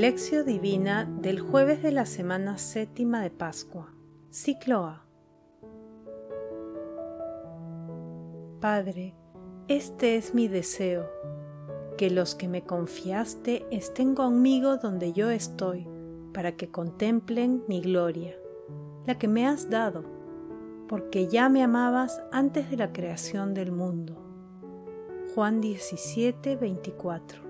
Lección Divina del jueves de la semana séptima de Pascua. Ciclo A. Padre, este es mi deseo, que los que me confiaste estén conmigo donde yo estoy, para que contemplen mi gloria, la que me has dado, porque ya me amabas antes de la creación del mundo. Juan 17, 24.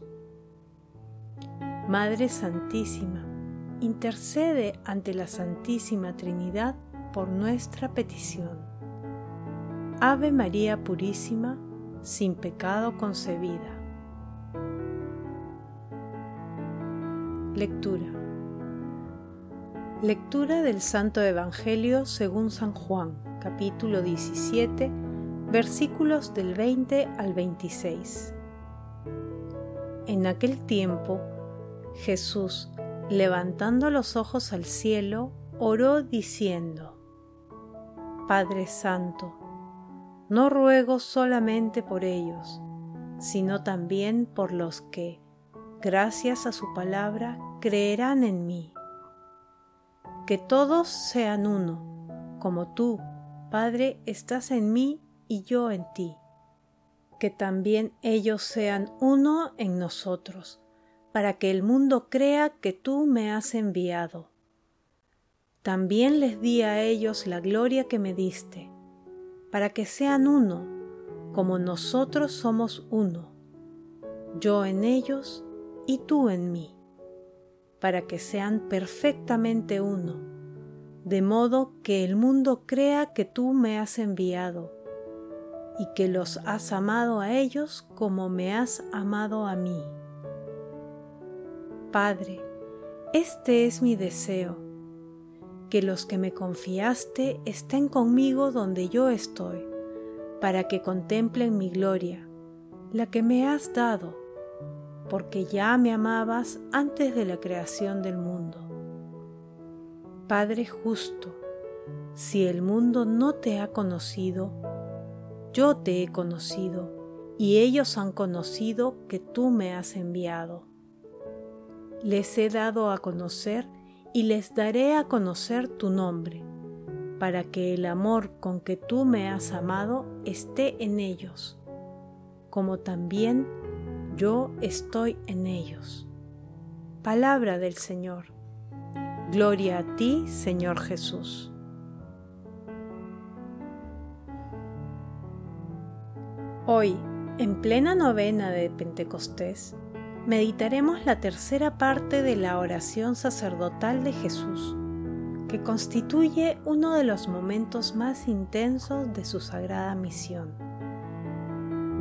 Madre Santísima, intercede ante la Santísima Trinidad por nuestra petición. Ave María Purísima, sin pecado concebida. Lectura. Lectura del Santo Evangelio según San Juan, capítulo 17, versículos del 20 al 26. En aquel tiempo, Jesús, levantando los ojos al cielo, oró diciendo, Padre Santo, no ruego solamente por ellos, sino también por los que, gracias a su palabra, creerán en mí. Que todos sean uno, como tú, Padre, estás en mí y yo en ti. Que también ellos sean uno en nosotros para que el mundo crea que tú me has enviado. También les di a ellos la gloria que me diste, para que sean uno, como nosotros somos uno, yo en ellos y tú en mí, para que sean perfectamente uno, de modo que el mundo crea que tú me has enviado y que los has amado a ellos como me has amado a mí. Padre, este es mi deseo, que los que me confiaste estén conmigo donde yo estoy, para que contemplen mi gloria, la que me has dado, porque ya me amabas antes de la creación del mundo. Padre justo, si el mundo no te ha conocido, yo te he conocido, y ellos han conocido que tú me has enviado les he dado a conocer y les daré a conocer tu nombre, para que el amor con que tú me has amado esté en ellos, como también yo estoy en ellos. Palabra del Señor. Gloria a ti, Señor Jesús. Hoy, en plena novena de Pentecostés, meditaremos la tercera parte de la oración sacerdotal de Jesús, que constituye uno de los momentos más intensos de su sagrada misión.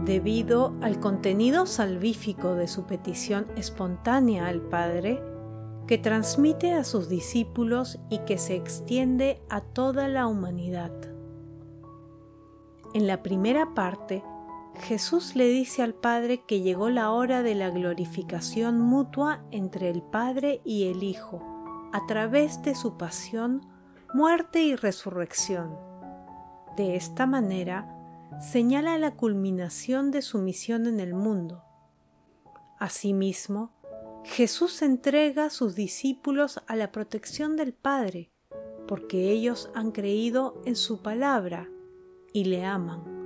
Debido al contenido salvífico de su petición espontánea al Padre, que transmite a sus discípulos y que se extiende a toda la humanidad. En la primera parte, Jesús le dice al Padre que llegó la hora de la glorificación mutua entre el Padre y el Hijo, a través de su pasión, muerte y resurrección. De esta manera, señala la culminación de su misión en el mundo. Asimismo, Jesús entrega a sus discípulos a la protección del Padre, porque ellos han creído en su palabra y le aman.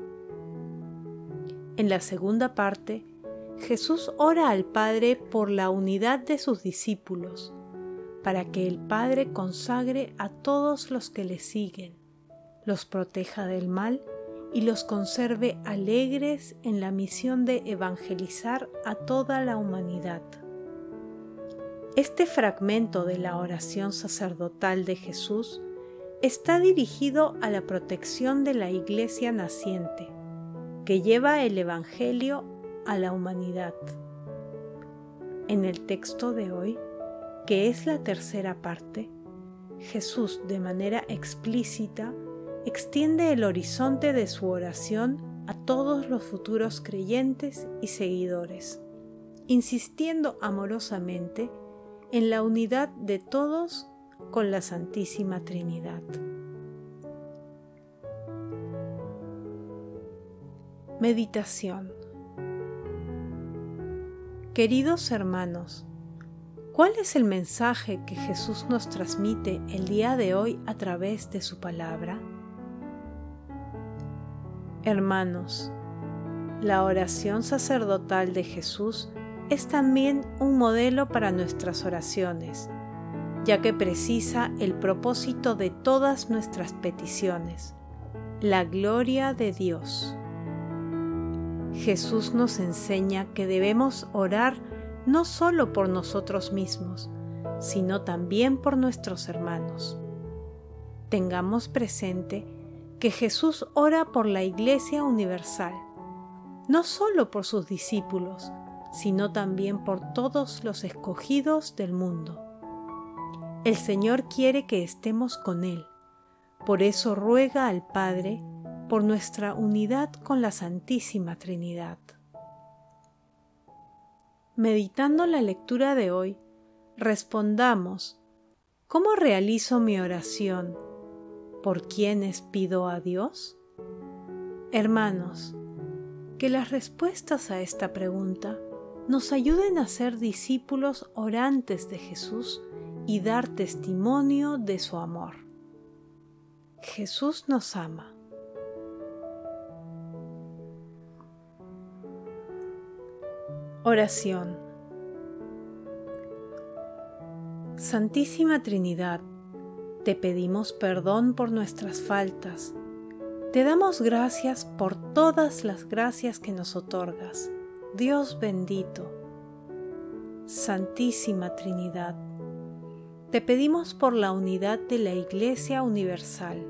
En la segunda parte, Jesús ora al Padre por la unidad de sus discípulos, para que el Padre consagre a todos los que le siguen, los proteja del mal y los conserve alegres en la misión de evangelizar a toda la humanidad. Este fragmento de la oración sacerdotal de Jesús está dirigido a la protección de la Iglesia naciente que lleva el Evangelio a la humanidad. En el texto de hoy, que es la tercera parte, Jesús de manera explícita extiende el horizonte de su oración a todos los futuros creyentes y seguidores, insistiendo amorosamente en la unidad de todos con la Santísima Trinidad. Meditación Queridos hermanos, ¿cuál es el mensaje que Jesús nos transmite el día de hoy a través de su palabra? Hermanos, la oración sacerdotal de Jesús es también un modelo para nuestras oraciones, ya que precisa el propósito de todas nuestras peticiones, la gloria de Dios. Jesús nos enseña que debemos orar no solo por nosotros mismos, sino también por nuestros hermanos. Tengamos presente que Jesús ora por la Iglesia Universal, no solo por sus discípulos, sino también por todos los escogidos del mundo. El Señor quiere que estemos con Él, por eso ruega al Padre por nuestra unidad con la Santísima Trinidad. Meditando la lectura de hoy, respondamos, ¿cómo realizo mi oración? ¿Por quiénes pido a Dios? Hermanos, que las respuestas a esta pregunta nos ayuden a ser discípulos orantes de Jesús y dar testimonio de su amor. Jesús nos ama. Oración Santísima Trinidad, te pedimos perdón por nuestras faltas. Te damos gracias por todas las gracias que nos otorgas. Dios bendito. Santísima Trinidad, te pedimos por la unidad de la Iglesia Universal.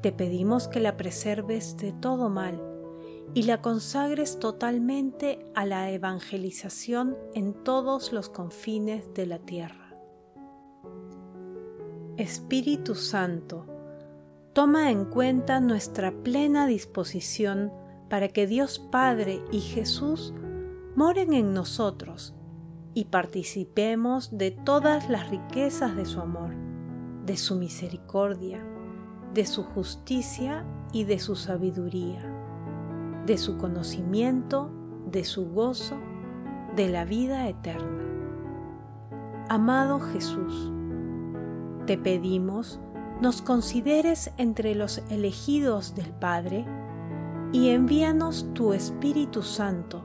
Te pedimos que la preserves de todo mal y la consagres totalmente a la evangelización en todos los confines de la tierra. Espíritu Santo, toma en cuenta nuestra plena disposición para que Dios Padre y Jesús moren en nosotros y participemos de todas las riquezas de su amor, de su misericordia, de su justicia y de su sabiduría de su conocimiento, de su gozo, de la vida eterna. Amado Jesús, te pedimos nos consideres entre los elegidos del Padre y envíanos tu Espíritu Santo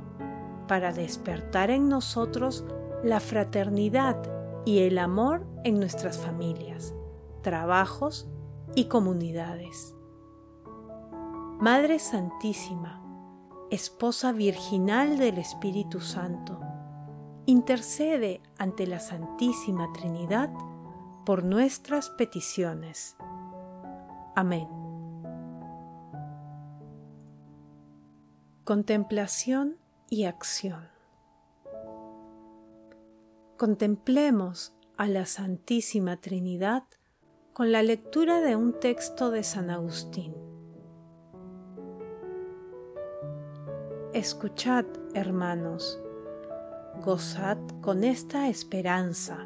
para despertar en nosotros la fraternidad y el amor en nuestras familias, trabajos y comunidades. Madre Santísima, esposa virginal del Espíritu Santo, intercede ante la Santísima Trinidad por nuestras peticiones. Amén. Contemplación y acción. Contemplemos a la Santísima Trinidad con la lectura de un texto de San Agustín. Escuchad, hermanos, gozad con esta esperanza,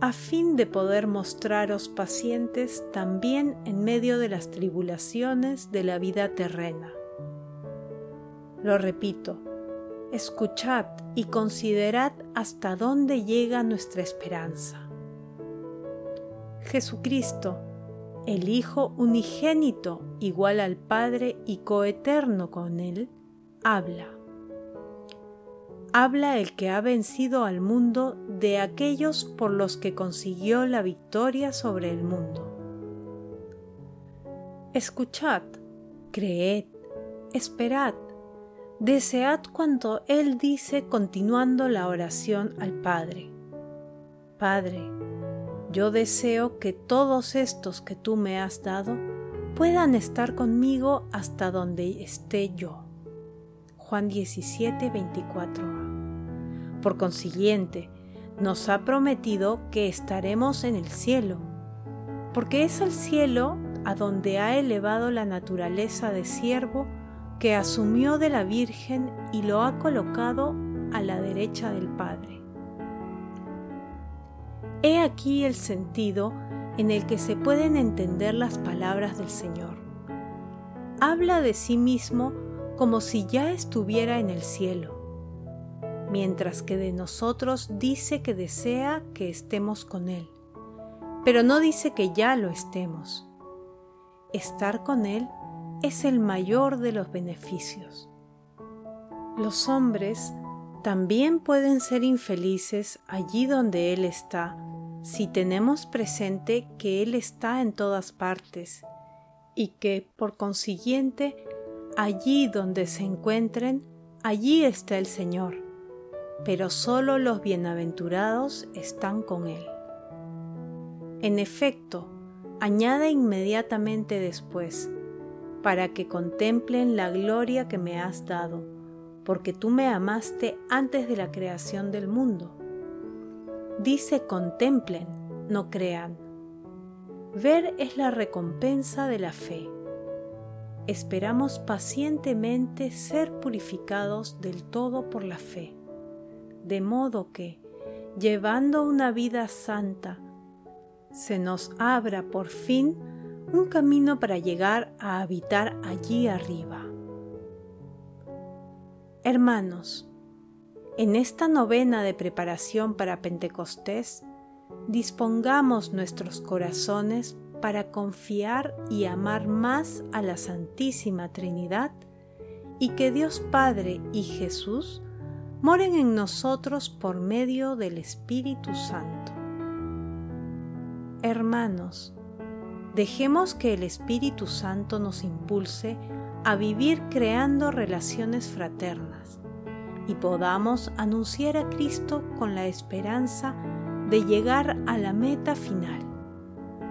a fin de poder mostraros pacientes también en medio de las tribulaciones de la vida terrena. Lo repito, escuchad y considerad hasta dónde llega nuestra esperanza. Jesucristo, el Hijo unigénito, igual al Padre y coeterno con Él, habla. Habla el que ha vencido al mundo de aquellos por los que consiguió la victoria sobre el mundo. Escuchad, creed, esperad, desead cuanto Él dice continuando la oración al Padre. Padre, yo deseo que todos estos que tú me has dado puedan estar conmigo hasta donde esté yo. Juan 17, 24a. Por consiguiente, nos ha prometido que estaremos en el cielo, porque es al cielo a donde ha elevado la naturaleza de siervo que asumió de la Virgen y lo ha colocado a la derecha del Padre. He aquí el sentido en el que se pueden entender las palabras del Señor. Habla de sí mismo como si ya estuviera en el cielo, mientras que de nosotros dice que desea que estemos con Él, pero no dice que ya lo estemos. Estar con Él es el mayor de los beneficios. Los hombres también pueden ser infelices allí donde Él está si tenemos presente que Él está en todas partes y que, por consiguiente, allí donde se encuentren, allí está el Señor, pero solo los bienaventurados están con Él. En efecto, añade inmediatamente después, para que contemplen la gloria que me has dado, porque tú me amaste antes de la creación del mundo. Dice contemplen, no crean. Ver es la recompensa de la fe. Esperamos pacientemente ser purificados del todo por la fe, de modo que, llevando una vida santa, se nos abra por fin un camino para llegar a habitar allí arriba. Hermanos, en esta novena de preparación para Pentecostés, dispongamos nuestros corazones para confiar y amar más a la Santísima Trinidad y que Dios Padre y Jesús moren en nosotros por medio del Espíritu Santo. Hermanos, dejemos que el Espíritu Santo nos impulse a vivir creando relaciones fraternas y podamos anunciar a Cristo con la esperanza de llegar a la meta final,